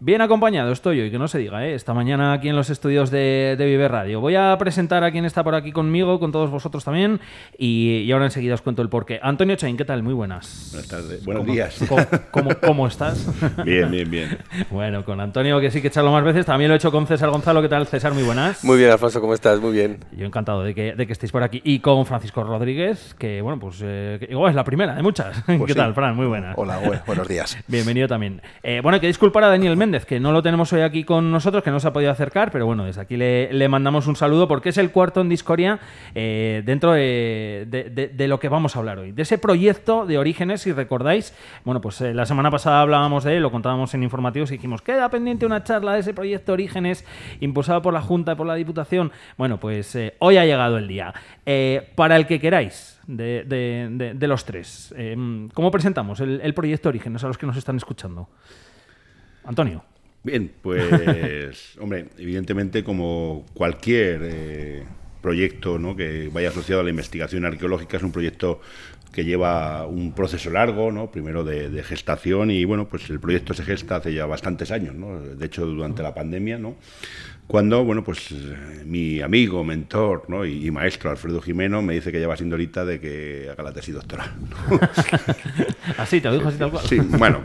Bien acompañado estoy hoy, que no se diga, ¿eh? esta mañana aquí en los estudios de, de Vive Radio. Voy a presentar a quien está por aquí conmigo, con todos vosotros también, y, ahora enseguida os cuento el porqué. Antonio Chain, ¿qué tal? Muy buenas. Buenas tardes. Buenos días. ¿cómo, estás? Bien, bien, bien. bueno, con Antonio, que sí que he echado más veces, también lo he hecho con César Gonzalo. ¿Qué tal, César? Muy buenas. Muy bien, Alfonso, ¿cómo estás? Muy bien. Yo encantado de que, de que estéis por aquí. Y con Francisco Rodríguez, que bueno, pues eh, igual es la primera de muchas. Pues ¿Qué tal, Fran? Muy buenas. Hola, buenos días. Bienvenido también. Eh, bueno, hay que disculpar a Daniel Méndez, que no lo tenemos hoy aquí con nosotros, que no se ha podido acercar, pero bueno, desde aquí le, mandamos un saludo porque es el cuarto en Discoria eh, dentro de, lo que vamos a hablar hoy. De ese proyecto de Orígenes, si recordáis, bueno, pues eh, la semana pasada hablábamos de él, lo contábamos en informativos y dijimos, queda pendiente una charla de ese proyecto Orígenes impulsado por la Junta y por la Diputación. Bueno, pues eh, hoy ha llegado el día. para el que queráis, de, los tres. ¿Cómo presentamos el, el, proyecto Orígenes a los que nos están escuchando? Antonio. Bien, pues, hombre, evidentemente como cualquier eh, proyecto ¿no? que vaya asociado a la investigación arqueológica es un proyecto que lleva un proceso largo, ¿no? primero de, gestación y bueno, pues el proyecto se gesta hace ya bastantes años, ¿no? de hecho durante la pandemia, ¿no? cuando bueno, pues mi amigo, mentor ¿no? y, maestro Alfredo Jimeno me dice que ya va siendo ahorita de que haga la tesis doctoral. así, te lo dijo así tal cual. Sí, bueno,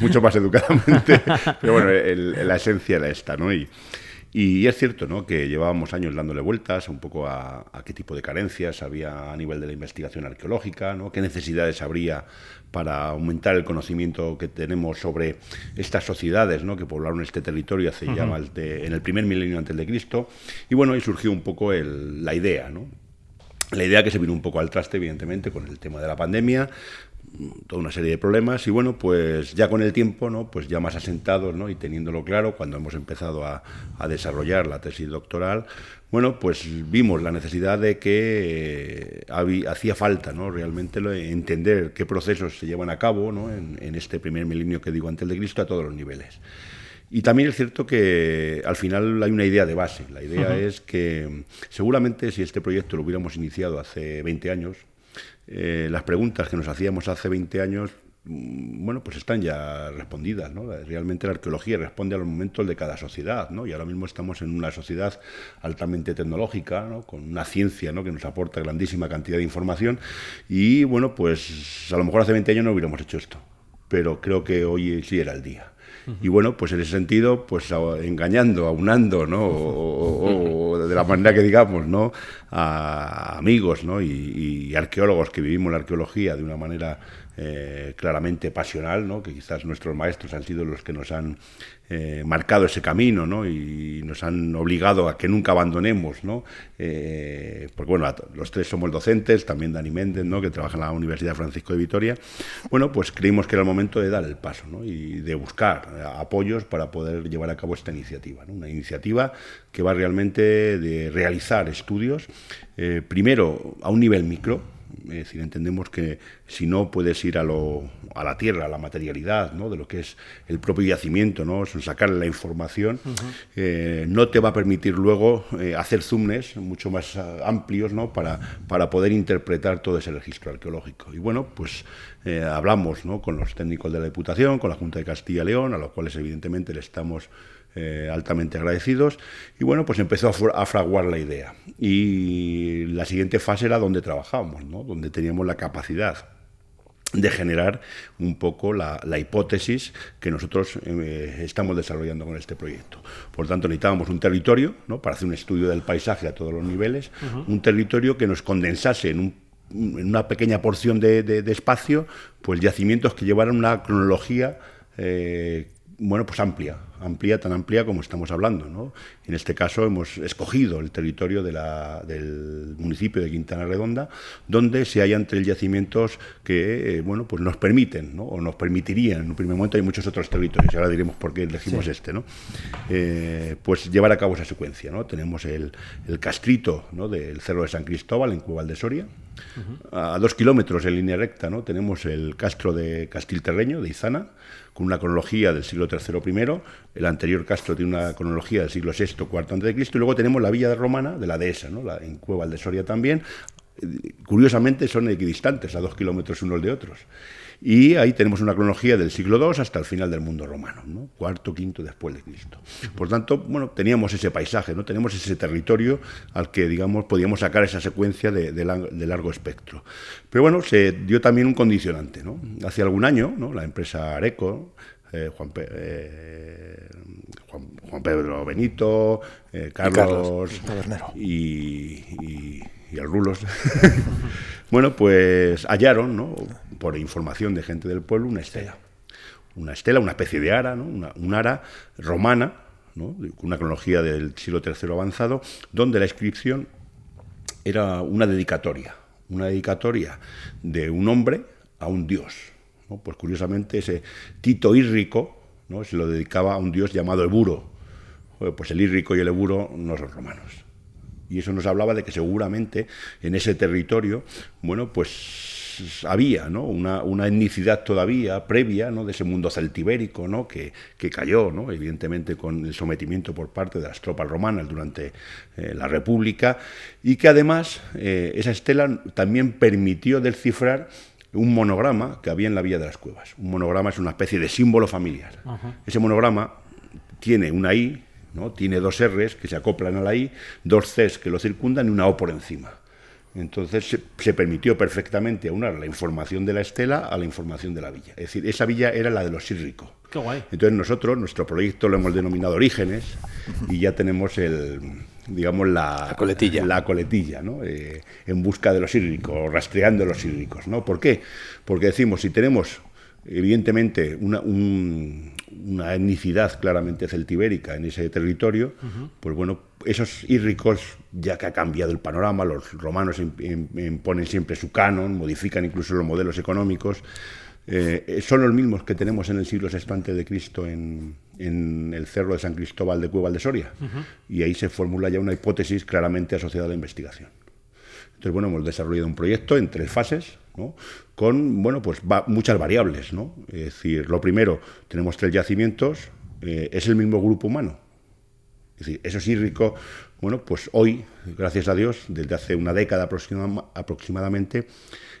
mucho más educadamente, pero bueno, la esencia era esta, ¿no? Y, y es cierto ¿no? que llevábamos años dándole vueltas un poco a, qué tipo de carencias había a nivel de la investigación arqueológica, ¿no? qué necesidades habría para aumentar el conocimiento que tenemos sobre estas sociedades ¿no? que poblaron este territorio hace ya más de, en el primer milenio antes de Cristo. Y bueno, ahí surgió un poco la idea, ¿no? La idea que se vino un poco al traste, evidentemente, con el tema de la pandemia, toda una serie de problemas y bueno, pues ya con el tiempo, ¿no? Pues ya más asentados, ¿no? Y teniéndolo claro, cuando hemos empezado a, desarrollar la tesis doctoral, bueno, pues vimos la necesidad de que eh, hacía falta, ¿no? Realmente entender qué procesos se llevan a cabo, ¿no? En, este primer milenio que digo antes de Cristo a todos los niveles. Y también es cierto que al final hay una idea de base. La idea es que seguramente si este proyecto lo hubiéramos iniciado hace 20 años, eh, las preguntas que nos hacíamos hace 20 años, mm, bueno, pues están ya respondidas, ¿no? Realmente la arqueología responde a los momentos de cada sociedad, ¿no? Y ahora mismo estamos en una sociedad altamente tecnológica, ¿no? Con una ciencia. Que nos aporta grandísima cantidad de información y, bueno, pues a lo mejor hace 20 años no hubiéramos hecho esto, pero creo que hoy sí era el día. Y bueno, pues en ese sentido, pues engañando, aunando, ¿no? O, de la manera que digamos, ¿no? A amigos, ¿no? y arqueólogos que vivimos la arqueología de una manera eh, claramente pasional, que quizás nuestros maestros han sido los que nos han eh, marcado ese camino ¿no? y nos han obligado a que nunca abandonemos. Eh, porque bueno, los tres somos docentes, también Dani Méndez, ¿no? que trabaja en la Universidad Francisco de Vitoria. Bueno, pues creímos que era el momento de dar el paso y de buscar apoyos para poder llevar a cabo esta iniciativa. Una iniciativa que va realmente de realizar estudios, primero a un nivel micro, es decir, entendemos que si no puedes ir a, lo, a la tierra, a la materialidad ¿no? de lo que es el propio yacimiento, ¿no? sacar la información, eh, no te va a permitir luego eh, hacer zoomnes mucho más ah, amplios ¿no? para, para poder interpretar todo ese registro arqueológico. Y bueno, pues eh, hablamos ¿no? con los técnicos de la Diputación, con la Junta de Castilla y León, a los cuales evidentemente le estamos eh, altamente agradecidos. Y bueno, pues empezó a, fraguar la idea. Y la siguiente fase era donde trabajábamos, ¿no? donde teníamos la capacidad de generar un poco la, hipótesis que nosotros eh, estamos desarrollando con este proyecto. Por tanto, necesitábamos un territorio ¿no? para hacer un estudio del paisaje a todos los niveles, un territorio que nos condensase en, una pequeña porción de, espacio, pues yacimientos que llevaran una cronología eh, bueno, pues amplia, amplia, tan amplia como estamos hablando. ¿no? En este caso hemos escogido el territorio de la, del municipio de Quintana Redonda, donde se hallan tres yacimientos que eh, bueno, pues nos permiten, ¿no? o nos permitirían, en un primer momento hay muchos otros territorios, y ahora diremos por qué elegimos este, ¿no? Eh, pues llevar a cabo esa secuencia. ¿no? Tenemos el, el castrito ¿no? del Cerro de San Cristóbal en Cuebal de Soria, a dos kilómetros en línea recta ¿no? tenemos el castro de Castilterreño, de Izana, con una cronología del siglo III I, el anterior castro tiene una cronología del siglo VI, IV a.C., y luego tenemos la villa romana de la dehesa, ¿no? la, en Cueva de Soria también. Curiosamente son equidistantes, a dos kilómetros unos de otros. Y ahí tenemos una cronología del siglo II hasta el final del mundo romano, ¿no? cuarto, quinto después de Cristo. Por tanto, bueno, teníamos ese paisaje, ¿no? tenemos ese territorio al que, digamos, podíamos sacar esa secuencia de, largo espectro. Pero bueno, se dio también un condicionante. ¿no? Hace algún año, ¿no? la empresa Areco, eh, eh, Juan, Pedro Benito, eh, Carlos, y, y, y, el Rulos, bueno, pues hallaron, ¿no? por información de gente del pueblo, una estela. Una estela, una especie de ara, ¿no? una, ara romana, ¿no? una cronología del siglo III avanzado, donde la inscripción era una dedicatoria, una dedicatoria de un hombre a un dios. Pues curiosamente ese Tito Írrico ¿no? se lo dedicaba a un dios llamado Eburo. Pues el Írrico y el Eburo no son romanos. Y eso nos hablaba de que seguramente en ese territorio, bueno, pues había ¿no? una, una, etnicidad todavía previa ¿no? de ese mundo celtibérico ¿no? que, que cayó, ¿no? evidentemente con el sometimiento por parte de las tropas romanas durante eh, la República, y que además eh, esa estela también permitió descifrar un monograma que había en la Villa de las Cuevas. Un monograma es una especie de símbolo familiar. Ese monograma tiene una I, ¿no? tiene dos R's que se acoplan a la I, dos Cs que lo circundan y una O por encima. Entonces se, permitió perfectamente aunar la información de la estela a la información de la villa. Es decir, esa villa era la de los sírricos. Qué guay. Entonces nosotros, nuestro proyecto lo hemos denominado Orígenes y ya tenemos el, digamos, la, coletilla, la coletilla ¿no? Eh, en busca de los sírricos, rastreando los sírricos. ¿no? ¿Por qué? Porque decimos, si tenemos evidentemente una, una etnicidad claramente celtibérica en ese territorio, pues bueno, esos írricos, ya que ha cambiado el panorama, los romanos imponen siempre su canon, modifican incluso los modelos económicos, eh, son los mismos que tenemos en el siglo VI de Cristo en, en, el cerro de San Cristóbal de Cuevas de Soria. Y ahí se formula ya una hipótesis claramente asociada a la investigación. Entonces, bueno, hemos desarrollado un proyecto en tres fases, con bueno, pues muchas variables. ¿no? Es decir, lo primero, tenemos tres yacimientos, eh, es el mismo grupo humano. Decir, eso sí rico. Bueno, pues hoy, gracias a Dios, desde hace una década aproximadamente,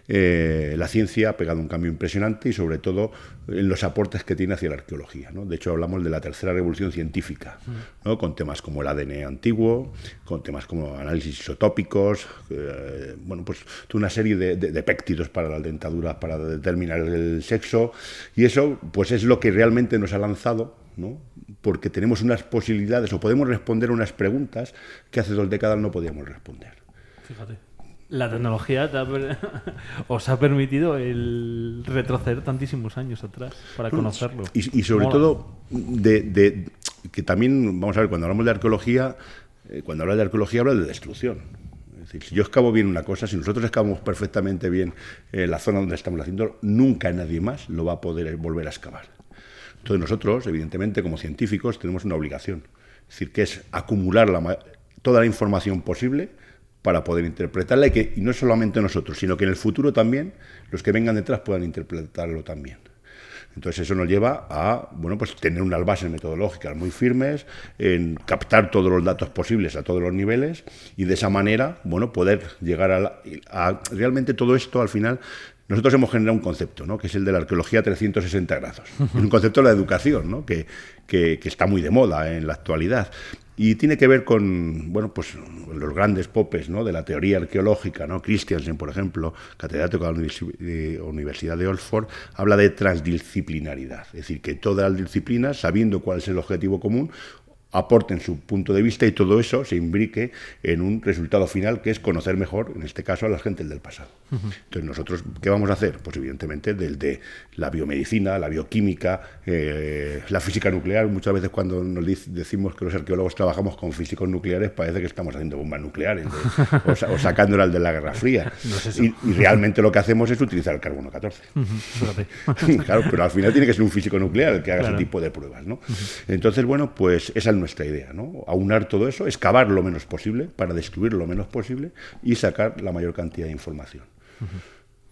eh, la ciencia ha pegado un cambio impresionante y sobre todo en los aportes que tiene hacia la arqueología. De hecho, hablamos de la tercera revolución científica, con temas como el ADN antiguo, con temas como análisis isotópicos, eh, bueno, pues una serie de, de, péptidos para las dentaduras para determinar el sexo y eso pues es lo que realmente nos ha lanzado ¿no? porque tenemos unas posibilidades o podemos responder unas preguntas que hace dos décadas no podíamos responder. Fíjate. La tecnología os ha permitido el retroceder tantísimos años atrás para conocerlo. Y, sobre todo, de, que también, vamos a ver, cuando hablamos de arqueología, eh, cuando hablas de arqueología hablas de destrucción. Es decir, si yo excavo bien una cosa, si nosotros excavamos perfectamente bien eh, la zona donde estamos haciendo, nunca nadie más lo va a poder volver a excavar. Entonces nosotros, evidentemente, como científicos, tenemos una obligación. Es decir, que es acumular toda la información posible para poder interpretarla y que y no solamente nosotros, sino que en el futuro también los que vengan detrás puedan interpretarlo también. Entonces eso nos lleva a bueno, pues tener unas bases metodológicas muy firmes, en captar todos los datos posibles a todos los niveles y de esa manera bueno, poder llegar a, a realmente todo esto al final nosotros hemos generado un concepto, ¿no? que es el de la arqueología 360 grados. Es un concepto de la educación, ¿no? que, que, que, está muy de moda en la actualidad. Y tiene que ver con bueno, pues, los grandes popes ¿no? de la teoría arqueológica. ¿no? Christiansen, por ejemplo, catedrático de la Universidad de Oxford, habla de transdisciplinaridad. Es decir, que todas las disciplinas, sabiendo cuál es el objetivo común, aporten su punto de vista y todo eso se imbrique en un resultado final que es conocer mejor, en este caso, a la gente del pasado. Entonces, nosotros, ¿qué vamos a hacer? Pues evidentemente del de la biomedicina, la bioquímica, eh, la física nuclear. Muchas veces cuando nos decimos que los arqueólogos trabajamos con físicos nucleares, parece que estamos haciendo bombas nucleares o, sacándolas de la Guerra Fría. y, realmente lo que hacemos es utilizar el carbono 14. claro, pero al final tiene que ser un físico nuclear el que haga ese tipo de pruebas. ¿no? Entonces, bueno, pues esa es nuestra idea, ¿no? Aunar todo eso, excavar lo menos posible para destruir lo menos posible y sacar la mayor cantidad de información.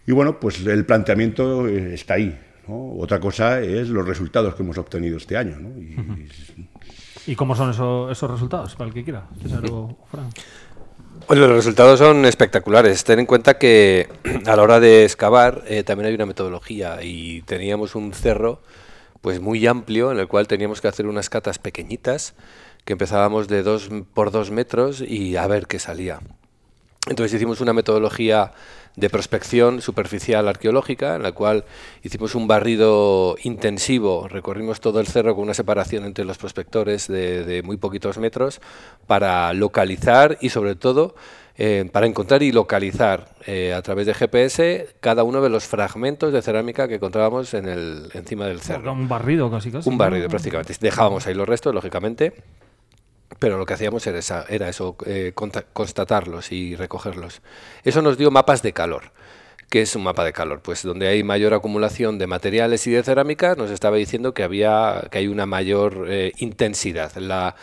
Y bueno, pues el planteamiento eh, está ahí. Otra cosa es los resultados que hemos obtenido este año. y, cómo son esos, esos resultados, para el que quiera? César o Fran. Pues los resultados son espectaculares. Ten en cuenta que a la hora de excavar eh, también hay una metodología y teníamos un cerro pues muy amplio en el cual teníamos que hacer unas catas pequeñitas que empezábamos de dos por dos metros y a ver qué salía. Entonces hicimos una metodología de prospección superficial arqueológica, en la cual hicimos un barrido intensivo, recorrimos todo el cerro con una separación entre los prospectores de, muy poquitos metros, para localizar y sobre todo eh, para encontrar y localizar eh, a través de GPS cada uno de los fragmentos de cerámica que encontrábamos en el, encima del cerro. Un barrido casi casi. Un barrido prácticamente. Dejábamos ahí los restos, lógicamente, pero lo que hacíamos era, esa, era eso, eh, constatarlos y recogerlos. Eso nos dio mapas de calor. ¿Qué es un mapa de calor? Pues donde hay mayor acumulación de materiales y de cerámica, nos estaba diciendo que, había, que hay una mayor eh, intensidad. La,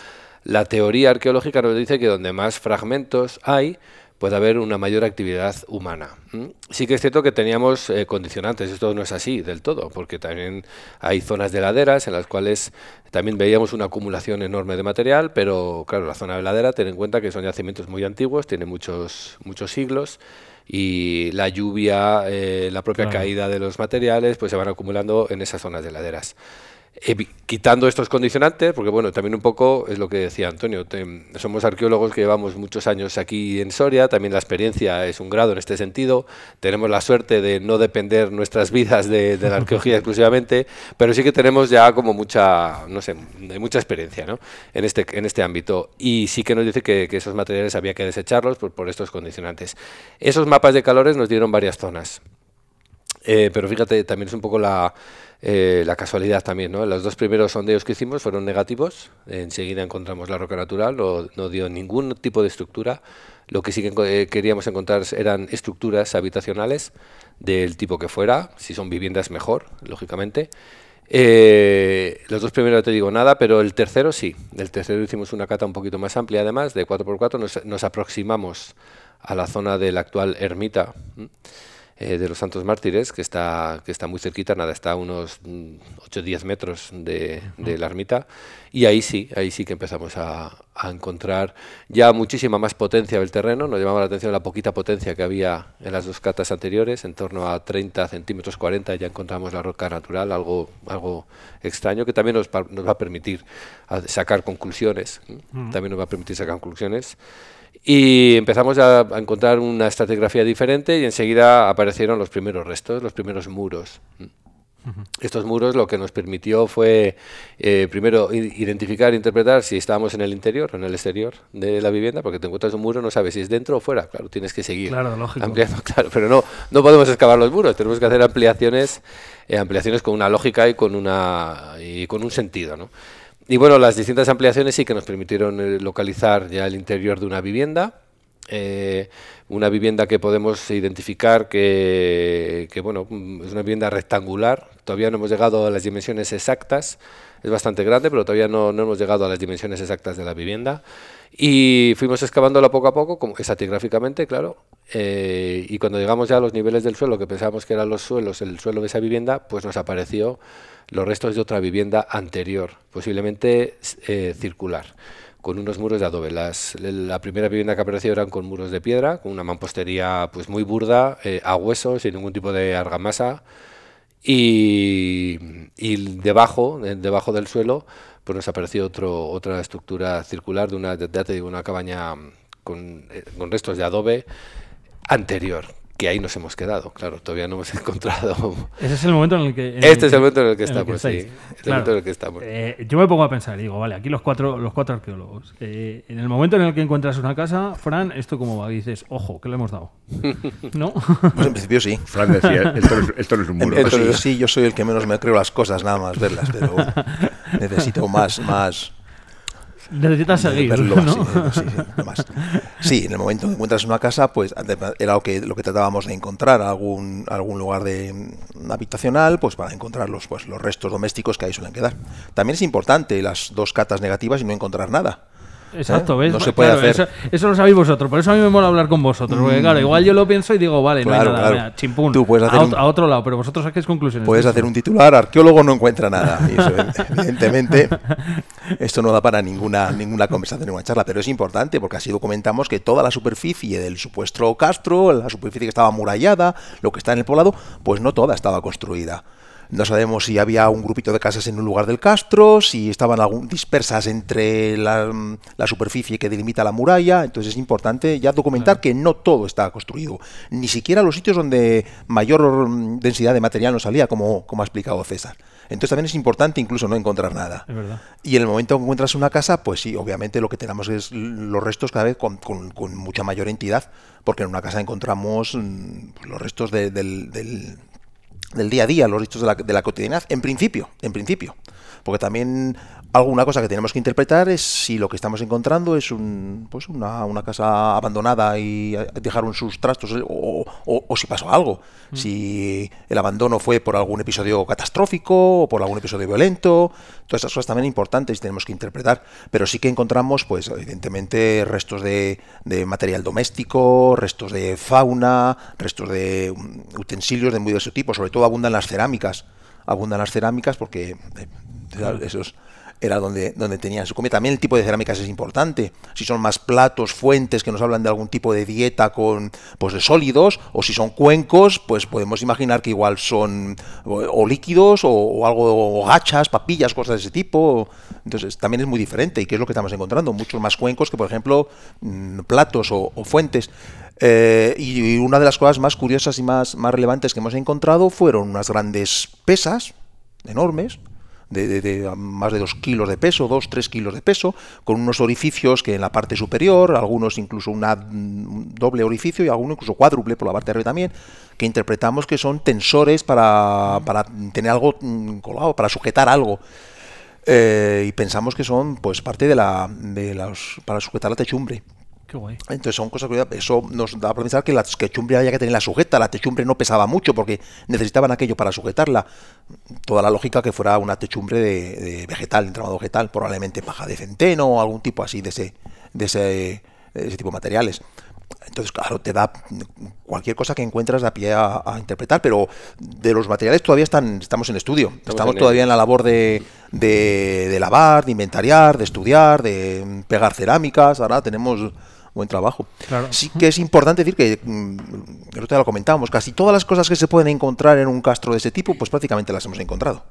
la teoría arqueológica nos dice que donde más fragmentos hay, puede haber una mayor actividad humana. Sí que es cierto que teníamos eh, condicionantes, esto no es así del todo, porque también hay zonas de laderas en las cuales también veíamos una acumulación enorme de material, pero claro, la zona de ladera, ten en cuenta que son yacimientos muy antiguos, tiene muchos, muchos siglos, y la lluvia, eh, la propia caída de los materiales, pues se van acumulando en esas zonas de laderas quitando estos condicionantes, porque bueno, también un poco es lo que decía Antonio, somos arqueólogos que llevamos muchos años aquí en Soria, también la experiencia es un grado en este sentido, tenemos la suerte de no depender nuestras vidas de, la arqueología exclusivamente, pero sí que tenemos ya como mucha, no sé, mucha experiencia ¿no? en, este, en este ámbito y sí que nos dice que, esos materiales había que desecharlos por, por estos condicionantes. Esos mapas de calores nos dieron varias zonas, eh, pero fíjate, también es un poco la eh, la casualidad también, ¿no? Los dos primeros sondeos que hicimos fueron negativos. Enseguida encontramos la roca natural, no, dio ningún tipo de estructura. Lo que sí eh, queríamos encontrar eran estructuras habitacionales del tipo que fuera, si son viviendas mejor, lógicamente. Eh, los dos primeros no te digo nada, pero el tercero sí. El tercero hicimos una cata un poquito más amplia, además, de 4x4. Nos, nos aproximamos a la zona de la actual ermita. Eh, de los Santos Mártires, que está, que está muy cerquita, nada, está a unos 8 o 10 metros de, la ermita, y ahí sí, ahí sí que empezamos a, encontrar ya muchísima más potencia del terreno, nos llamaba la atención la poquita potencia que había en las dos catas anteriores, en torno a 30 centímetros 40 ya encontramos la roca natural, algo, algo extraño que también nos, nos va a permitir sacar conclusiones, también nos va a permitir sacar conclusiones. Y empezamos a, encontrar una estratigrafía diferente y enseguida aparecieron los primeros restos, los primeros muros. Estos muros lo que nos permitió fue eh, primero identificar e interpretar si estábamos en el interior o en el exterior de la vivienda, porque te encuentras un muro, no sabes si es dentro o fuera, claro, tienes que seguir ampliando, claro, pero no, no podemos excavar los muros, tenemos que hacer ampliaciones, eh, ampliaciones con una lógica y con, una, y con un sentido. ¿no? Y bueno, las distintas ampliaciones sí que nos permitieron eh, localizar ya el interior de una vivienda. Eh, una vivienda que podemos identificar que, bueno, mm, es una vivienda rectangular. Todavía no hemos llegado a las dimensiones exactas. Es bastante grande, pero todavía no, no hemos llegado a las dimensiones exactas de la vivienda. Y fuimos excavándola poco a poco, como estratigráficamente, claro. Eh, y cuando llegamos ya a los niveles del suelo, que pensábamos que eran los suelos, el suelo de esa vivienda, pues nos apareció los restos de otra vivienda anterior, posiblemente eh, circular, con unos muros de adobe. la primera vivienda que apareció eran con muros de piedra, con una mampostería pues muy burda, eh, a hueso, sin ningún tipo de argamasa, y, debajo, debajo del suelo, pues nos apareció otro, otra estructura circular de una, de, una cabaña con, eh, con restos de adobe anterior, que ahí nos hemos quedado, claro, todavía no hemos encontrado. Ese es el momento en el que. este es el momento en el que estamos, sí. el momento en el que estamos. Eh, yo me pongo a pensar, digo, vale, aquí los cuatro, los cuatro arqueólogos. Eh, en el momento en el que encuentras una casa, Fran, ¿esto cómo va? dices, ojo, ¿qué le hemos dado? ¿No? Pues en principio sí. Fran decía, esto no es, un muro. Entonces, sí, yo soy el que menos me creo las cosas, nada más verlas, pero necesito más, más Necesitas seguir. sí, en el momento que encuentras una casa, pues era lo que, lo que tratábamos de encontrar, algún, algún lugar de mm, habitacional, pues para encontrar los, pues, los restos domésticos que ahí suelen quedar. También es importante las dos catas negativas y no encontrar nada. Exacto, ¿eh? ¿ves? No se puede Claro, hacer. Eso, eso lo sabéis vosotros, por eso a mí me mola hablar con vosotros. Porque, claro, igual yo lo pienso y digo, vale, no hay nada, claro. chimpún. Tú puedes hacer a, un- ot- a otro lado, pero vosotros saquéis conclusiones. Puedes hacer un titular, arqueólogo no encuentra nada. Y eso, evidentemente, esto no da para ninguna, ninguna conversación, ninguna charla, pero es importante porque así documentamos que toda la superficie del supuesto castro, la superficie que estaba amurallada, lo que está en el poblado, pues no toda estaba construida. No sabemos si había un grupito de casas en un lugar del castro, si estaban algún- dispersas entre la, la superficie que delimita la muralla. Entonces es importante ya documentar que no todo está construido. Ni siquiera los sitios donde mayor mm, densidad de material nos salía, como, como ha explicado César. Entonces también es importante incluso no encontrar nada. Es verdad. Y en el momento que encuentras una casa, pues sí, obviamente lo que tenemos es los restos cada vez con, con- con mucha mayor entidad, porque en una casa encontramos mm, pues, los restos de- del, del- del día a día, los restos de la, de la cotidianidad, en principio, en principio. Porque también alguna cosa que tenemos que interpretar es si lo que estamos encontrando es un, pues una, una casa abandonada y dejaron sus trastos o, o- o si pasó algo. Si el abandono fue por algún episodio catastrófico o por algún episodio violento. Todas esas cosas también importantes y tenemos que interpretar. Pero sí que encontramos, pues evidentemente, restos de, de material doméstico, restos de fauna, restos de mm, utensilios de muy diverso tipo. Sobre todo abundan las cerámicas. Abundan las cerámicas porque eh, esos era donde, donde tenían su comida. También el tipo de cerámicas es importante. Si son más platos, fuentes que nos hablan de algún tipo de dieta con pues de sólidos, o si son cuencos, pues podemos imaginar que igual son o, líquidos, o, algo, o gachas, papillas, cosas de ese tipo. Entonces también es muy diferente. ¿Y qué es lo que estamos encontrando? Muchos más cuencos que, por ejemplo, mm, platos o, fuentes. Eh, y una de las cosas más curiosas y más, más relevantes que hemos encontrado fueron unas grandes pesas, enormes, de, más de dos kilos de peso, dos, tres kilos de peso, con unos orificios que en la parte superior, algunos incluso una, un doble orificio y algunos incluso cuádruple por la parte de arriba también, que interpretamos que son tensores para, para tener algo mm, colgado, para sujetar algo. Eh, y pensamos que son pues parte de la, de los, para sujetar la techumbre. Qué guay. Entonces son cosas que eso nos da para pensar que la techumbre había que tenerla sujeta, la techumbre no pesaba mucho porque necesitaban aquello para sujetarla. Toda la lógica que fuera una techumbre de, de vegetal, entramado vegetal, probablemente paja de centeno o algún tipo así de ese, de ese, de ese tipo de materiales. Entonces, claro, te da cualquier cosa que encuentras da pie a, a interpretar, pero de los materiales todavía están, estamos en estudio. Estamos, en todavía en la labor de, de, de lavar, de inventariar, de estudiar, de pegar cerámicas. Ahora tenemos buen trabajo. Claro. Sí que es importante decir que, mm, el otro día lo comentábamos, casi todas las cosas que se pueden encontrar en un castro de ese tipo, pues prácticamente las hemos encontrado.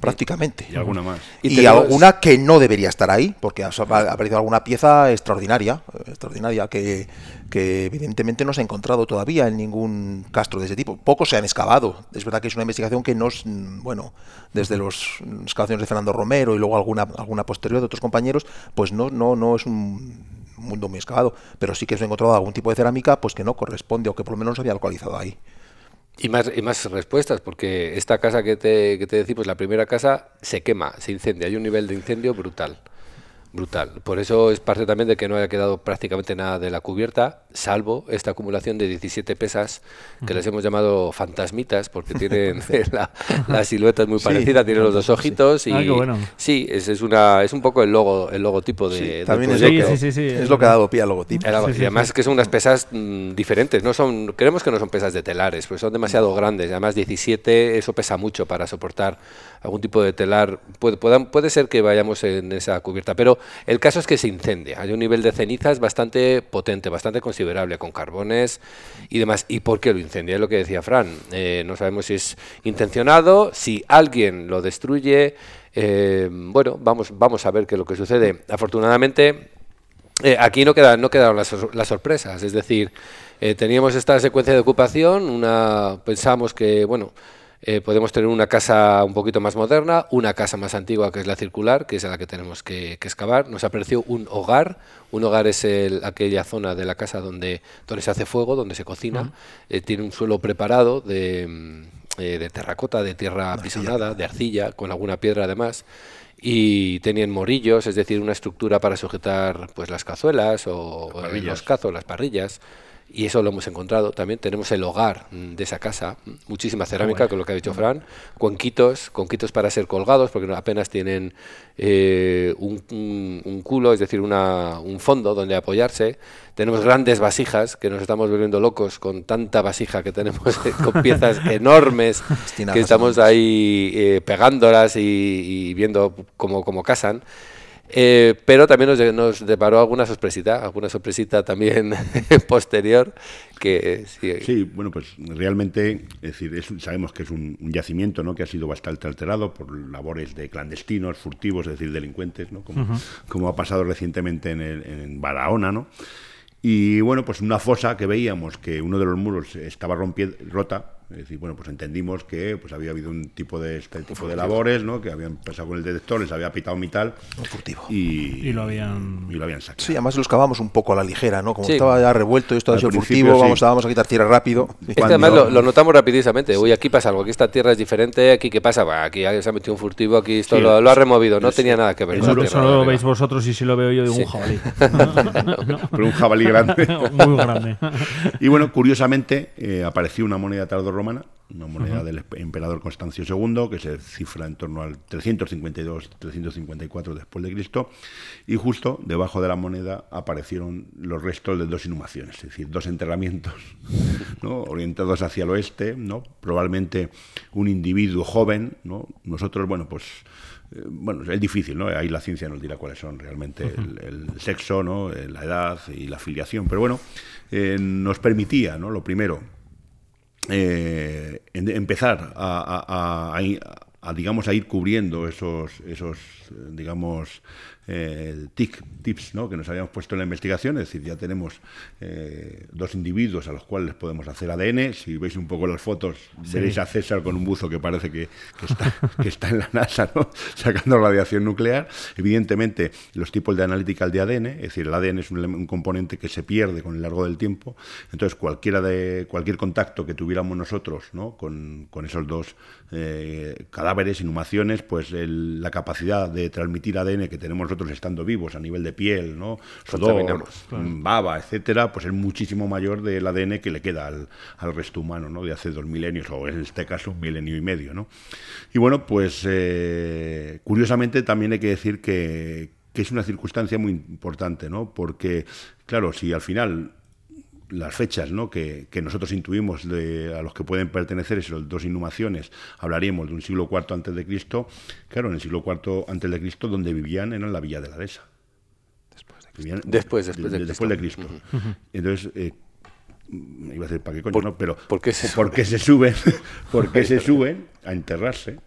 Prácticamente. Y alguna más. Y alguna que no debería estar ahí, porque ha aparecido alguna pieza extraordinaria, extraordinaria, que, que evidentemente no se ha encontrado todavía en ningún castro de ese tipo. Pocos se han excavado. Es verdad que es una investigación que nos, mm, bueno, desde los mm, excavaciones de Fernando Romero y luego alguna, alguna posterior de otros compañeros, pues no, no, no es un mundo muy excavado, pero sí que se ha encontrado algún tipo de cerámica pues que no corresponde o que por lo menos no se había localizado ahí. Y más, y más respuestas, porque esta casa que te, que te decimos, la primera casa, se quema, se incendia. Hay un nivel de incendio brutal. Brutal. Por eso es parte también de que no haya quedado prácticamente nada de la cubierta, salvo esta acumulación de 17 pesas que les hemos llamado fantasmitas, porque tienen la, la silueta es muy Sí, parecida, tienen los dos ojitos y Ah, qué bueno. sí, es, es una es un poco el logo el logotipo de, Sí, del también es, proyecto. lo que, Sí, sí, sí, es es lo que ha dado pie al logotipo. Era- Sí, y sí, además sí. que son unas pesas mm, diferentes, no son, creemos que no son pesas de telares, porque son demasiado grandes. Además 17, eso pesa mucho para soportar algún tipo de telar. Puede, puedan- puede ser que vayamos en esa cubierta, pero el caso es que se incendia. Hay un nivel de cenizas bastante potente, bastante considerable, con carbones y demás. ¿Y por qué lo incendia? Es lo que decía Fran. Eh, no sabemos si es intencionado, si alguien lo destruye. eh, bueno, vamos, vamos a ver qué es lo que sucede. Afortunadamente, eh, aquí no, no quedaron las, sor- las sorpresas, es decir, teníamos esta secuencia de ocupación, una, pensamos que, bueno, eh, podemos tener una casa un poquito más moderna, una casa más antigua que es la circular, que es a la que tenemos que, que excavar. Nos apareció un hogar, un hogar es el- aquella zona de la casa donde, donde se hace fuego, donde se cocina, Eh, tiene un suelo preparado de, mm, eh, de terracota, de tierra apisonada, de arcilla, con alguna piedra además. Y tenían morillos, es decir, una estructura para sujetar pues las cazuelas o Las eh, los cazos, las parrillas. Y eso lo hemos encontrado. También tenemos el hogar mm, de esa casa, mm, muchísima cerámica, con lo que ha dicho Fran, cuenquitos, cuenquitos para ser colgados, porque apenas tienen eh, un, un, culo, es decir, una, un fondo donde apoyarse. Tenemos grandes vasijas, que nos estamos volviendo locos con tanta vasija que tenemos, con piezas enormes, que estamos ahí eh, pegándolas y, y viendo cómo, cómo casan. Eh, pero también nos, nos, deparó alguna sorpresita, alguna sorpresita también posterior. Que, sí. sí. bueno, pues realmente, es decir, sabemos que es un, yacimiento ¿no? que ha sido bastante alterado por labores de clandestinos, furtivos, es decir, delincuentes, ¿no? como, como ha pasado recientemente en, el, en Barahona, ¿no? Y bueno, pues una fosa que veíamos que uno de los muros estaba rota, es decir, bueno, pues entendimos que pues había habido un tipo de este tipo de labores, ¿no? Que habían pasado con el detector, les había pitado metal. furtivo. Y, lo habían y lo habían sacado. Sí, además lo excavamos un poco a la ligera, ¿no? Como estaba ya revuelto, esto ha sido furtivo, vamos, a, vamos a quitar tierra rápido. Es que además lo, notamos rapidísimamente. Uy, aquí pasa algo, aquí esta tierra es diferente, aquí qué pasa, aquí se ha metido un furtivo, aquí esto lo, ha removido, no tenía nada que ver. Eso solo lo veis vosotros y si lo veo yo digo un jabalí. Pero un jabalí grande. Muy grande. y bueno, curiosamente eh, apareció una moneda tardorromana una moneda del emperador Constancio II, que se cifra en torno al 352-354 después de Cristo, y justo debajo de la moneda aparecieron los restos de dos inhumaciones, es decir, dos enterramientos ¿no? orientados hacia el oeste, ¿no? probablemente un individuo joven, ¿no? nosotros, bueno, pues eh, bueno, es difícil, ¿no? Ahí la ciencia nos dirá cuáles son realmente el, sexo, ¿no? Eh, la edad y la filiación, pero bueno, eh, nos permitía, ¿no? Lo primero, eh, empezar a, a, digamos, a ir cubriendo esos, esos digamos, eh, tips ¿no? que nos habíamos puesto en la investigación, es decir, ya tenemos eh, dos individuos a los cuales podemos hacer ADN. Si veis un poco las fotos, veréis a César con un buzo que parece que, está, que está, en la NASA ¿no? sacando radiación nuclear. Evidentemente, los tipos de analítica de ADN, es decir, el ADN es un, componente que se pierde con el largo del tiempo. Entonces, cualquiera de, cualquier contacto que tuviéramos nosotros ¿no? con, con esos dos eh, cadáveres, inhumaciones, pues la capacidad de transmitir ADN que tenemos nosotros estando vivos a nivel de piel, ¿no? sudor, baba, etcétera, pues es muchísimo mayor del ADN que le queda al, resto humano, ¿no? De hace dos milenios o en este caso un milenio y medio, ¿no? Y bueno, pues eh, curiosamente también hay que decir que, que es una circunstancia muy importante, ¿no? Porque claro, si al final las fechas ¿no? que, nosotros intuimos de, a los que pueden pertenecer esas dos inhumaciones, hablaríamos de un siglo IV antes de Cristo, claro, en el siglo IV antes de Cristo, donde vivían era en la villa de la Dehesa. Después, después, de, después de Cristo. Entonces, eh, iba a decir, ¿para qué coño? no, pero ¿por qué se, ¿por qué se suben? ¿Por qué se suben a enterrarse?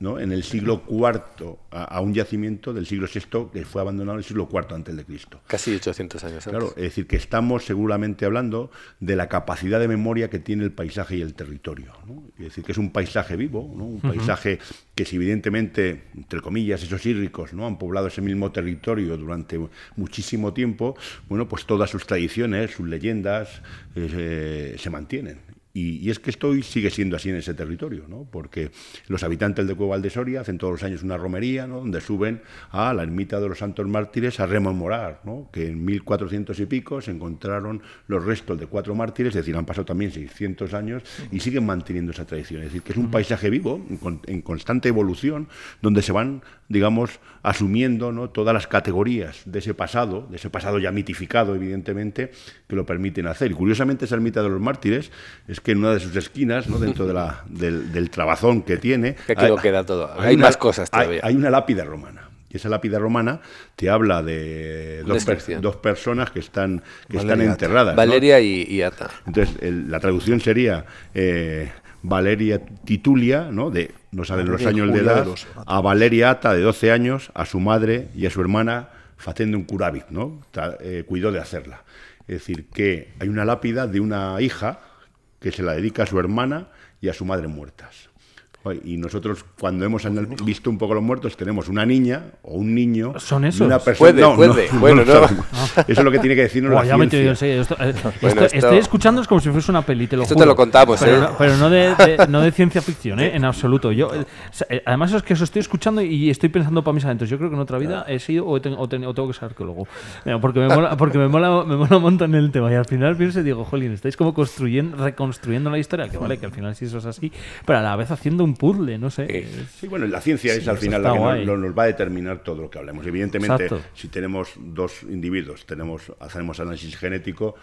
¿No? en el siglo IV a, un yacimiento del siglo VI que fue abandonado en el siglo IV antes de Cristo. Casi 800 años antes. Claro, es decir, que estamos seguramente hablando de la capacidad de memoria que tiene el paisaje y el territorio. Es decir, que es un paisaje vivo, un paisaje que si evidentemente, entre comillas, esos írricos ¿no? han poblado ese mismo territorio durante muchísimo tiempo, bueno, pues todas sus tradiciones, sus leyendas eh, se mantienen. Y, es que esto hoy sigue siendo así en ese territorio, ¿no? porque los habitantes de Cueva de Soria hacen todos los años una romería ¿no? donde suben a la ermita de los santos mártires a rememorar ¿no? que en 1400 y pico se encontraron los restos de cuatro mártires, es decir, han pasado también 600 años y siguen manteniendo esa tradición. Es decir, que es un paisaje vivo, en, constante evolución, donde se van, digamos, asumiendo ¿no? todas las categorías de ese pasado, de ese pasado ya mitificado, evidentemente, que lo permiten hacer. Y curiosamente esa ermita de los mártires es que en una de sus esquinas, ¿no? dentro de la, del, trabazón que tiene... Que aquí queda todo. Hay, más cosas todavía. Hay, una lápida romana. Y esa lápida romana te habla de dos, dos personas que están, que están enterradas. Valeria y, Ata. Entonces, la traducción sería eh, Valeria Titulia, ¿no? de no saben los años de edad, a Valeria Ata, de 12 años, a su madre y a su hermana, haciendo un curabit, ¿no? Eh, cuidó de hacerla. Es decir, que hay una lápida de una hija que se la dedica a su hermana y a su madre muertas. Y nosotros, cuando hemos visto un poco los muertos, tenemos una niña o un niño. ¿Son esos? Una persona. Puede, no, puede. no, Bueno, no. Eso es lo que tiene que decirnos Buah, la ya me ciencia. en serio. Esto, eh, Bueno, esto- esto- Estoy escuchando es como si fuese una peli, te lo Esto juro. te lo contamos, pero, ¿eh? no- Pero no de, de- no de ciencia ficción, ¿eh? En absoluto. Yo, eh, eh, además es que os estoy escuchando y estoy pensando para mis adentros. Yo creo que en otra vida he sido o, ten- o ten- o tengo que ser arqueólogo. Porque me mola, porque me mola, me mola un montón el tema. Y al final pienso y digo, jolín, estáis como construyendo, reconstruyendo la historia, que vale, que al final sí eso es así, pero a la vez haciendo un puzzle, no sé. Sí. Es- Sí, bueno, la ciencia es al final la que nos, lo- nos va a determinar todo lo que hablemos. Evidentemente, Exacto. si tenemos dos individuos, tenemos hacemos análisis genético,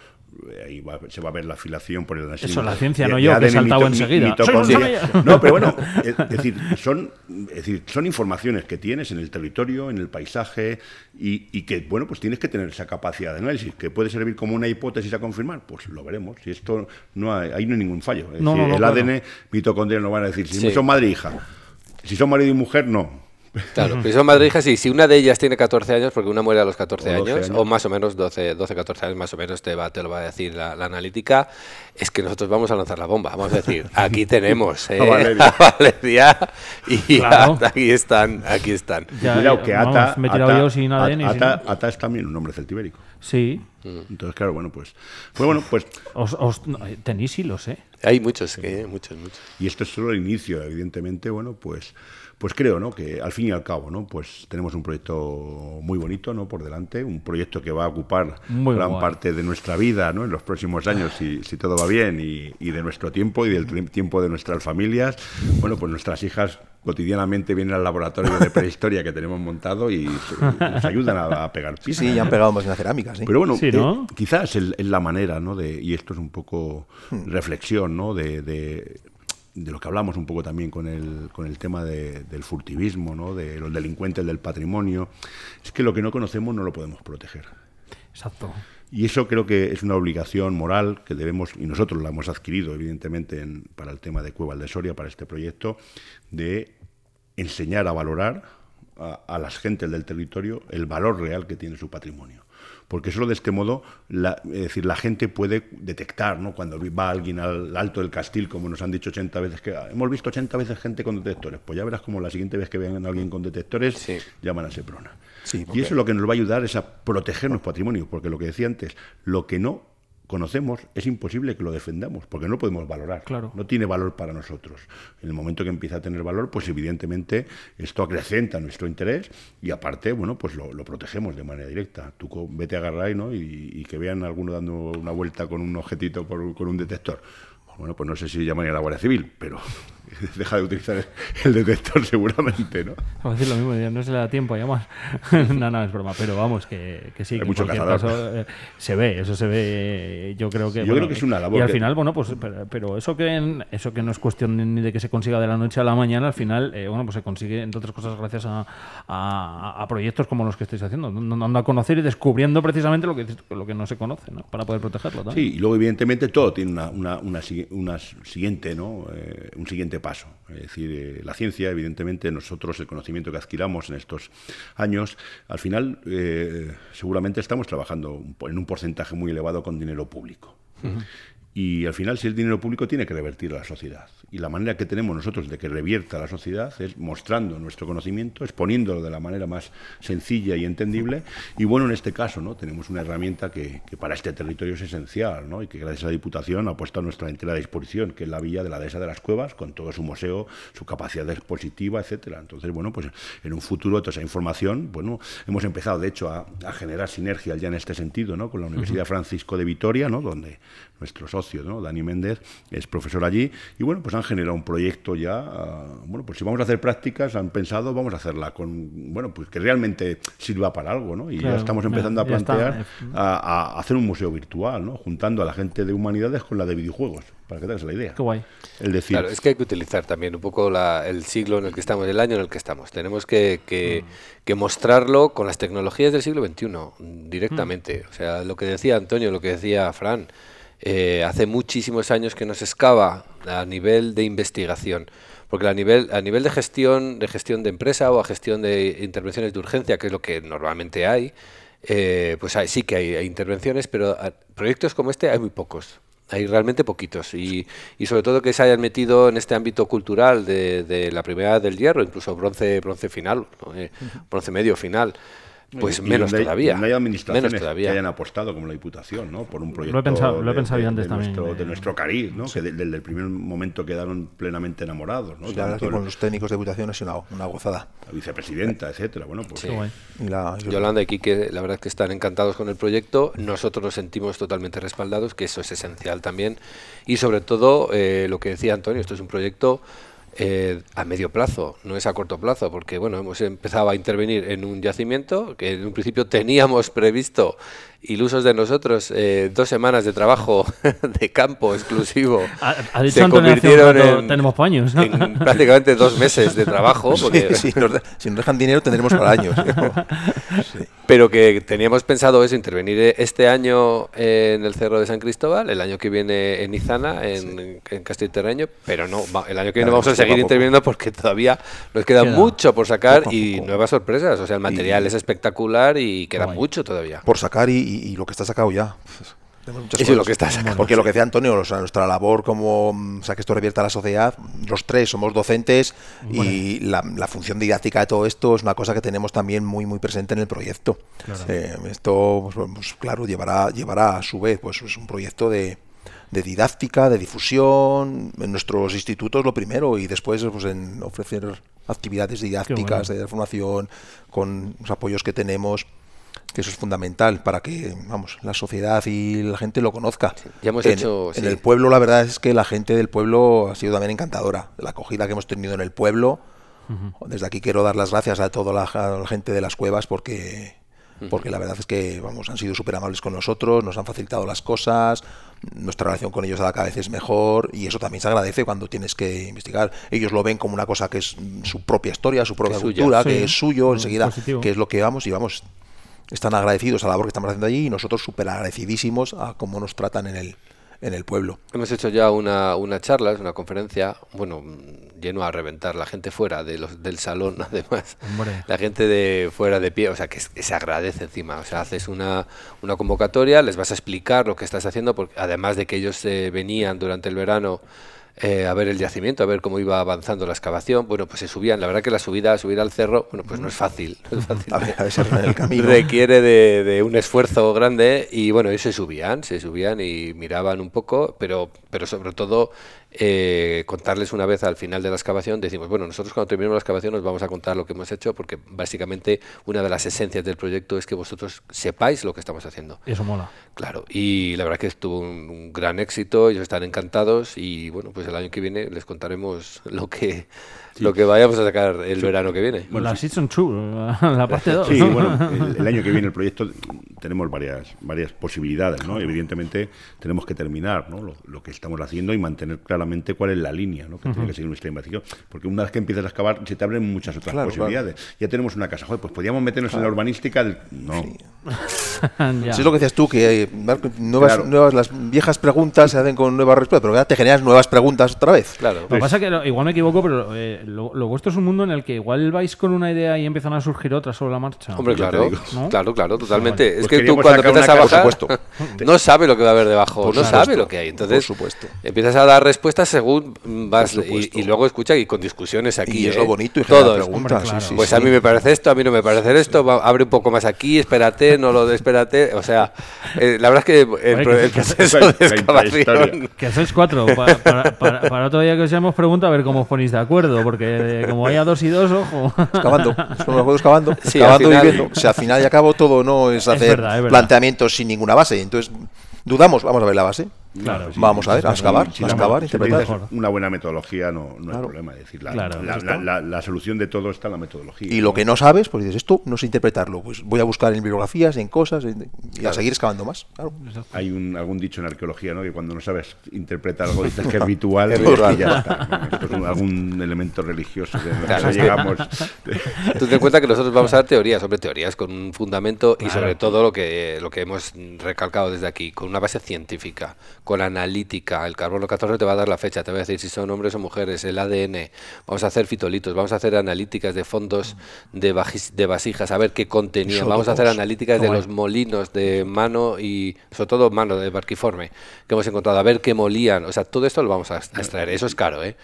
eh, ahí va- se va a ver la afiliación por el análisis. Eso, la ciencia, de- no yo, que he saltado enseguida. No, pero bueno, es, es decir, son, es decir, son informaciones que tienes en el territorio, en el paisaje, y, y que, bueno, pues tienes que tener esa capacidad de análisis, que puede servir como una hipótesis a confirmar, pues lo veremos. Si esto no hay, ahí no hay ningún fallo. Es No, decir, no, no, el. ADN mitocondrial no van a decir, si Sí. Son madre e hija. Si son marido y mujer, no. Claro, pero son madre e hija, sí. Si una de ellas tiene 14 años, porque una muere a los 14 O 12 años, años. o más o menos 12, 12 14 años, más o menos te, va, te lo va a decir la, la analítica, es que nosotros vamos a lanzar la bomba. Vamos a decir, aquí tenemos eh, A Valeria. a Valeria y Claro. aquí están, aquí están. Ya, Cuidado, que vamos, Ata, me he tirado Ata- yo sin ADN. Ata, Ata es también un nombre celtibérico. Sí. Entonces, claro, bueno, pues, pues bueno, pues, Os, os- no, eh, tenéis hilos, ¿eh? Hay muchos, que, muchos, muchos. y esto es solo el inicio, evidentemente, bueno, pues, pues creo, ¿no? Que al fin y al cabo, ¿no? Pues tenemos un proyecto muy bonito, ¿no? Por delante, un proyecto que va a ocupar Muy gran guay. parte de nuestra vida, ¿no? En los próximos años, si, si todo va bien, y, y de nuestro tiempo y del tiempo de nuestras familias. Bueno, pues nuestras hijas cotidianamente vienen al laboratorio de prehistoria que tenemos montado y nos ayudan a, a pegar Sí, piezas. sí, ya han pegado más en la cerámica, sí. Pero bueno, Sí, ¿no? eh, quizás el- es la manera, ¿no? De, y esto es un poco Hmm. reflexión, ¿no? De, de- de lo que hablamos un poco también con el, con el tema de- del furtivismo, ¿no? De los delincuentes del patrimonio. Es que lo que no conocemos no lo podemos proteger. Exacto. Y eso creo que es una obligación moral que debemos, y nosotros la hemos adquirido, evidentemente, en- para el tema de Cueva de Soria, para este proyecto, de enseñar a valorar a, a las gentes del territorio el valor real que tiene su patrimonio. Porque solo de este modo, la, es decir, la gente puede detectar, ¿no? Cuando va alguien al alto del castil, como nos han dicho 80 veces, que "Ah, hemos visto 80 veces gente con detectores. Pues ya verás como la siguiente vez que vean a alguien con detectores, Sí. llaman a Seprona. Sí, y eso lo que nos va a ayudar es a proteger nuestro patrimonio, porque lo que decía antes, lo que no conocemos es imposible que lo defendamos, porque no lo podemos valorar. Claro. No tiene valor para nosotros. En el momento que empieza a tener valor, pues evidentemente esto acrecenta nuestro interés y aparte, bueno, pues lo, lo protegemos de manera directa. Tú vete a agarrar ¿no? y, y que vean a alguno dando una vuelta con un objetito por- con un detector. Bueno, pues no sé si llamaría a la Guardia Civil, pero deja de utilizar el, detector seguramente, ¿no? Voy a decir lo mismo, ya no se le da tiempo a llamar. no, no, es broma, pero vamos, que, que sí, Hay que en mucho cualquier cazador. caso eh, se ve, eso se ve, yo creo que... Yo creo que es una labor Y al que- final, bueno, pues, pero, pero eso, que, eso que no es cuestión ni de que se consiga de la noche a la mañana, al final, eh, bueno, pues se consigue, entre otras cosas, gracias a, a- a proyectos como los que estáis haciendo, dando a conocer y descubriendo precisamente lo que, lo que no se conoce, ¿no? Para poder protegerlo también. Sí, y luego evidentemente todo tiene una, una, una, una siguiente, ¿no? Eh, un siguiente paso. Es decir, eh, la ciencia, evidentemente, nosotros el conocimiento que adquiramos en estos años, al final eh, seguramente estamos trabajando en un porcentaje muy elevado con dinero público. Y al final, si el dinero público tiene que revertir a la sociedad. Y la manera que tenemos nosotros de que revierta a la sociedad es mostrando nuestro conocimiento, exponiéndolo de la manera más sencilla y entendible. Y bueno, en este caso, ¿no? Tenemos una herramienta que, que para este territorio es esencial, ¿no? Y que gracias a la Diputación ha puesto a nuestra entera disposición, que es la Villa de la Dehesa de las Cuevas, con todo su museo, su capacidad expositiva, etcétera. Entonces, bueno, pues en un futuro toda esa información, bueno, hemos empezado, de hecho, a, a generar sinergias ya en este sentido, ¿no? Con la Universidad Francisco de Vitoria, ¿no? Donde nuestro socio, ¿no? Dani Méndez, es profesor allí, y bueno, pues han generado un proyecto ya, ah, bueno, pues si vamos a hacer prácticas, han pensado, vamos a hacerla con, bueno, pues que realmente sirva para algo, ¿no? Y Claro, ya estamos empezando ya a está, plantear eh, a, a hacer un museo virtual, ¿no? Juntando a la gente de humanidades con la de videojuegos, para que te hagas la idea. Qué guay. El decir, Claro, es que hay que utilizar también un poco la- el siglo en el que estamos, el año en el que estamos. Tenemos que, que- que mostrarlo con las tecnologías del siglo XXI mm, directamente. O sea, lo que decía Antonio, lo que decía Fran, eh, hace muchísimos años que no se excava a nivel de investigación. Porque a nivel, a nivel de gestión, de gestión de empresa o a gestión de intervenciones de urgencia, que es lo que normalmente hay, eh, pues hay- sí que hay, hay intervenciones, pero a- proyectos como este hay muy pocos. Hay realmente poquitos. Y, y sobre todo que se hayan metido en este ámbito cultural de, de la primera del hierro, incluso bronce, bronce final, ¿no? Eh, bronce medio final. Pues Y menos donde hay- todavía. donde hay administraciones menos todavía. que hayan apostado, como la Diputación, ¿no? por un proyecto he pensado- lo he de- pensado de, yo antes de también, Nuestro, de- de nuestro cariz, ¿no? que de- desde el primer momento quedaron plenamente enamorados. ¿no? Sí, la verdad que con el- los técnicos de Diputación ha sido una, una gozada. la vicepresidenta, etcétera. Bueno, pues Sí. Y la, y Yolanda y Quique, la verdad es que están encantados con el proyecto. Nosotros nos sentimos totalmente respaldados, que eso es esencial también. Y sobre todo, eh, lo que decía Antonio, esto es un proyecto eh, a medio plazo, no es a corto plazo, porque bueno, hemos empezado a intervenir en un yacimiento que en un principio teníamos previsto, ilusos de nosotros, eh, dos semanas de trabajo de campo exclusivo. Ha, ha dicho Se convirtieron rato, en- tenemos paños. ¿no? En prácticamente dos meses de trabajo, porque si, nos, de- si nos dejan dinero tendremos para años. Sí. Pero que teníamos pensado eso, intervenir eh, este año en el Cerro de San Cristóbal, el año que viene en Izana, en, en Castilterreño, pero no, el año que viene Claro, vamos a seguir poco. interviniendo porque todavía nos queda, Queda. mucho por sacar Poco y poco. nuevas sorpresas. O sea, el material es espectacular y queda Guay. mucho todavía. Por sacar y, y- y lo que está sacado ya. Tenemos muchas Eso es lo cosas. que está sacado. Porque lo que decía Antonio, o sea, nuestra labor como, o sea, que esto revierta a la sociedad, los tres somos docentes y la, la función didáctica de todo esto es una cosa que tenemos también muy muy presente en el proyecto. Eh, esto, pues, pues, claro, llevará, llevará a su vez, pues es un proyecto de, de didáctica, de difusión, en nuestros institutos lo primero y después pues, en ofrecer actividades didácticas bueno. de formación con los apoyos que tenemos que eso es fundamental para que vamos la sociedad y la gente lo conozca. ya hemos en, hecho, en sí. el pueblo la verdad es que la gente del pueblo ha sido también encantadora. La acogida que hemos tenido en el pueblo. Desde aquí quiero dar las gracias a toda la, a la gente de las cuevas porque porque la verdad es que vamos han sido súper amables con nosotros, nos han facilitado las cosas, nuestra relación con ellos cada vez es mejor y eso también se agradece cuando tienes que investigar. Ellos lo ven como una cosa que es su propia historia, su propia suya. cultura, Sí, que es suyo, mm, enseguida, positivo. que es lo que vamos y vamos están agradecidos a la labor que estamos haciendo allí y nosotros súper agradecidísimos a cómo nos tratan en el, en el pueblo. Hemos hecho ya una, una charla, es una conferencia, bueno, lleno a reventar, la gente fuera de los, del salón, además, Hombre. la gente de fuera de pie, o sea, que se agradece encima, o sea, haces una, una convocatoria, les vas a explicar lo que estás haciendo, porque además de que ellos eh, venían durante el verano eh, a ver el yacimiento, a ver cómo iba avanzando la excavación, bueno, pues se subían, la verdad que la subida, subir al cerro, bueno, pues no es fácil, no es fácil. A ver, a ver si en el camino. Requiere de, de un esfuerzo grande y bueno, ellos se subían, se subían y miraban un poco, pero, pero sobre todo eh, contarles una vez al final de la excavación, decimos, bueno, nosotros cuando terminemos la excavación os vamos a contar lo que hemos hecho porque básicamente una de las esencias del proyecto es que vosotros sepáis lo que estamos haciendo. Eso mola. Claro, y la verdad que estuvo un, un gran éxito, ellos están encantados y bueno, pues el año que viene les contaremos lo que, lo que vayamos a sacar el verano que viene. la Season 2, la parte 2. Sí, bueno, el, el año que viene el proyecto tenemos varias varias posibilidades, ¿no? Evidentemente tenemos que terminar ¿no? lo, lo que estamos haciendo y mantener claramente cuál es la línea ¿no? que tiene que seguir nuestra investigación. Porque una vez que empiezas a excavar se te abren muchas otras Claro, posibilidades. Ya tenemos una casa, joder, pues podríamos meternos en la urbanística del... No, es lo que decías tú, que eh, Marco, nuevas, Claro. nuevas, las viejas preguntas se hacen con nuevas respuestas, pero ya te generas nuevas preguntas otra vez. Claro. Lo que pasa es que igual me equivoco, pero eh, lo, lo vuestro es un mundo en el que igual vais con una idea y empiezan a surgir otras sobre la marcha. Hombre, claro, claro, claro, totalmente. Pues es que tú cuando empiezas a bajar, no sabe lo que va a haber debajo, Por no supuesto, sabe lo que hay. Entonces, por supuesto. empiezas a dar respuestas según vas y, luego escucha y con discusiones aquí. y es ¿eh? lo bonito y preguntas. Sí, sí, Pues sí. a mí me parece esto, a mí no me parece esto, va- abre un poco más aquí, espérate, no lo de espérate. O sea, eh, la verdad es que el, Oye, que- el proceso la de excavación. intrahistoria. Que sois cuatro. Pa- para, para- para otro día que os hemos preguntado a ver cómo os ponéis de acuerdo, porque eh, como haya dos y dos, ojo. Excavando, son los juegos excavando, Sí, excavando al y final- viendo. O sea, al final y al cabo todo no es hacer verdad, es verdad. planteamientos sin ninguna base. Entonces, dudamos, vamos a ver la base. Claro. Vamos a ver, a excavar, si a excavar, si interpretar. una buena metodología no, no hay Claro. problema. Es decir, la, Claro, la, eso la- está. la- la solución de todo está en la metodología. Y lo que no sabes, pues dices, esto no sé interpretarlo. Pues voy a buscar en bibliografías, en cosas, en- y a seguir excavando más. Claro. Hay un, algún dicho en arqueología, ¿no? Que cuando no sabes interpretar algo dices que es ritual, Es y ya está. ¿no? Esto es un- algún elemento religioso es que- llegamos. Tú ten en cuenta que nosotros vamos a dar teorías sobre teorías con un fundamento y sobre todo lo que, lo que hemos recalcado desde aquí, con una base científica, con analítica. El carbono 14 te va a dar la fecha, te va a decir si son hombres o mujeres, el ADN. Vamos a hacer fitolitos, vamos a hacer analíticas de fondos de, de vasijas, a ver qué contenían. Vamos a hacer analíticas de los molinos de mano y, sobre todo, mano de barquiforme que hemos encontrado, a ver qué molían. O sea, todo esto lo vamos a extraer. Eso es caro, ¿eh?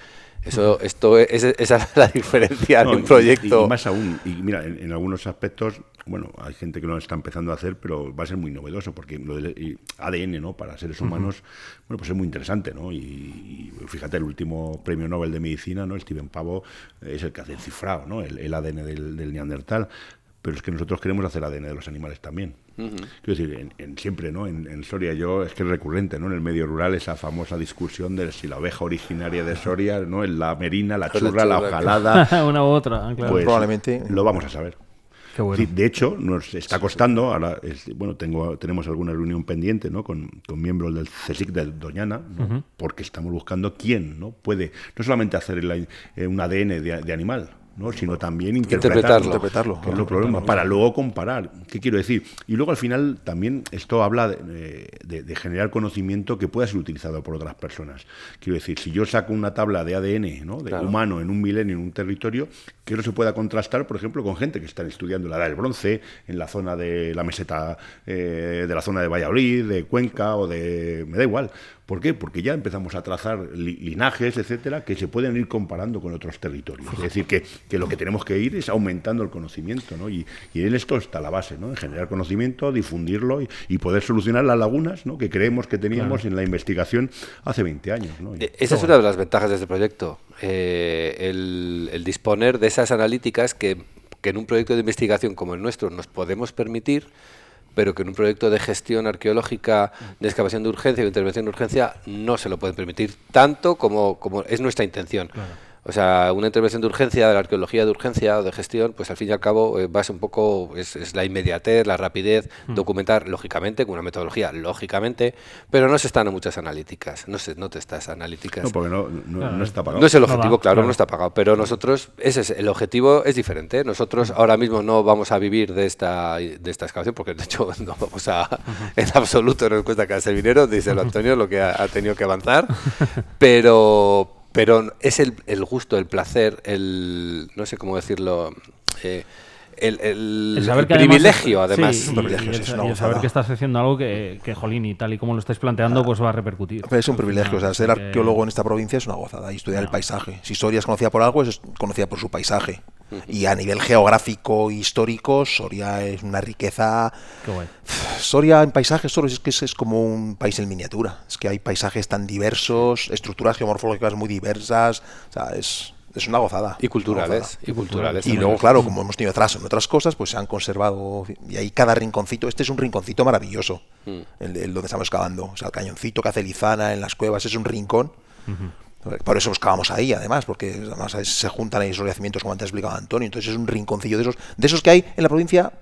Eso, esto es, esa es la diferencia de un proyecto. Y, más aún, y mira, en, algunos aspectos, bueno, hay gente que lo está empezando a hacer, pero va a ser muy novedoso, porque lo del ADN, ¿no? Para seres humanos, bueno, pues es muy interesante, ¿no? Y, fíjate, el último premio Nobel de Medicina, ¿no? Steven Pavo es el que hace el cifrado, ¿no? El, ADN del, del Neandertal pero es que nosotros queremos hacer ADN de los animales también. Quiero decir, en, siempre, ¿no? En, Soria yo, es que es recurrente, ¿no? En el medio rural esa famosa discusión de si la oveja originaria de Soria, ¿no? En la merina, la churra, la, ojalada. Una u otra, claro. Pues, Probablemente. Lo vamos a saber. De hecho, nos está costando, ahora bueno, tengo, tenemos alguna reunión pendiente ¿no? con, miembros del CSIC de Doñana, porque estamos buscando quién no puede no solamente hacer eh, un ADN de animal, ¿no? sino también interpretarlo, interpretarlo, que es el problema, para luego comparar. ¿Qué quiero decir? Y luego al final también esto habla de, de, generar conocimiento que pueda ser utilizado por otras personas. Quiero decir, si yo saco una tabla de ADN ¿no? de humano en un milenio, en un territorio, que no se pueda contrastar, por ejemplo, con gente que está estudiando la edad del bronce, en la zona de la meseta, eh, de la zona de Valladolid, de Cuenca o de... me da igual. ¿Por qué? Porque ya empezamos a trazar linajes, etcétera, que se pueden ir comparando con otros territorios. Es decir, que, lo que tenemos que ir es aumentando el conocimiento, ¿no? Y, en esto está la base, ¿no? En generar conocimiento, difundirlo y, poder solucionar las lagunas ¿no? que creemos que teníamos en la investigación hace 20 años. ¿no? E, esa es una de las ventajas de este proyecto, eh, el, disponer de esas analíticas que, que en un proyecto de investigación como el nuestro nos podemos permitir pero que en un proyecto de gestión arqueológica de excavación de urgencia o intervención de urgencia no se lo pueden permitir tanto como, como es nuestra intención. O sea, una intervención de urgencia, de la arqueología de urgencia o de gestión, pues al fin y al cabo eh, va a ser un poco, es, la inmediatez, la rapidez, mm. documentar lógicamente, con una metodología lógicamente, pero no se están en muchas analíticas, no se no te estás analíticas. No, porque no, no, está pagado. No es el objetivo, claro, no está pagado, pero nosotros, ese es, el objetivo es diferente. Nosotros mm. ahora mismo no vamos a vivir de esta, de esta excavación, porque de hecho no vamos a, en absoluto nos cuesta casi el dinero, dice el Antonio, lo que ha tenido que avanzar, pero pero es el, el gusto, el placer, el, no sé cómo decirlo, eh, el, el, privilegio, además. Sí, y, saber que estás haciendo algo que, que, jolín, y tal y como lo estáis planteando, pues va a repercutir. es un privilegio. O sea, ser arqueólogo en esta provincia es una gozada y estudiar el paisaje. Si Soria es conocida por algo, es conocida por su paisaje. Y a nivel geográfico e histórico, Soria es una riqueza. Soria en paisajes solo es que es, como un país en miniatura. Es que hay paisajes tan diversos, estructuras geomorfológicas muy diversas. O sea, es, es una gozada. Y culturales. Y culturales. Y luego, claro, como hemos tenido atrás en otras cosas, pues se han conservado. Y ahí cada rinconcito. Este es un rinconcito maravilloso, mm. el, donde estamos excavando. O sea, el cañoncito que hace Lizana en las cuevas es un rincón. Por eso excavamos ahí, además, porque además se juntan ahí esos yacimientos, como antes explicaba Antonio. Entonces es un rinconcillo de esos, de esos que hay en la provincia,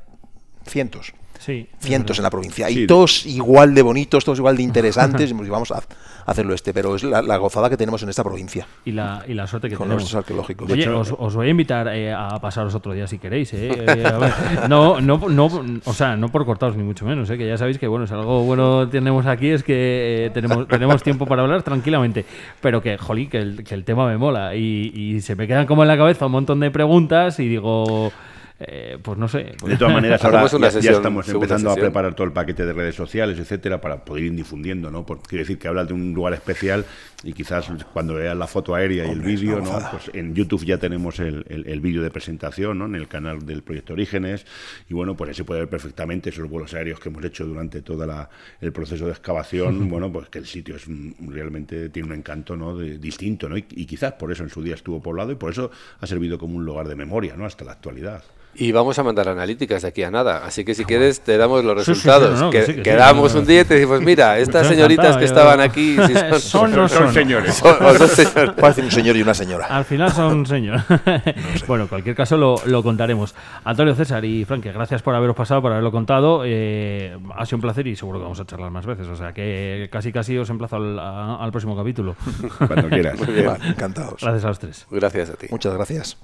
cientos. Sí, cientos en la provincia. Y todos igual de bonitos, todos igual de interesantes. y vamos a hacerlo este, pero es la, gozada que tenemos en esta provincia. Y la, y la suerte que con tenemos. arqueológicos. Oye, os, voy a invitar eh, a pasaros otro día si queréis. Eh. eh no, no, no, o sea, no por cortaros ni mucho menos, eh, que ya sabéis que bueno, si algo bueno tenemos aquí es que tenemos, tenemos tiempo para hablar tranquilamente, pero que, jolí, que el, que el tema me mola y, y se me quedan como en la cabeza un montón de preguntas y digo... Eh, pues no sé. De todas maneras, ahora ya, estamos empezando a preparar todo el paquete de redes sociales, etcétera, para poder ir difundiendo, ¿no? Porque quiere decir que hablas de un lugar especial y quizás cuando veas la foto aérea y el vídeo, ¿no? Pues en YouTube ya tenemos el, el, vídeo de presentación, ¿no? En el canal del Proyecto Orígenes y bueno, pues ahí se puede ver perfectamente esos vuelos aéreos que hemos hecho durante todo el proceso de excavación, bueno, pues que el sitio es realmente tiene un encanto, ¿no? distinto, ¿no? Y, y quizás por eso en su día estuvo poblado y por eso ha servido como un lugar de memoria, ¿no? Hasta la actualidad. Y vamos a mandar analíticas de aquí a nada. Así que si quieres, te damos los resultados. que, quedamos un día y te decimos, mira, estas señoritas que estaban aquí son, son, señores. Son, un señor y una señora. Al final son señores. bueno, en cualquier caso lo, lo, contaremos. Antonio César y Frank, gracias por haberos pasado, por haberlo contado. Eh, ha sido un placer y seguro que vamos a charlar más veces. O sea que casi casi os emplazo al, al próximo capítulo. Cuando quieras. encantados. Gracias a los tres. Gracias a ti. Muchas gracias.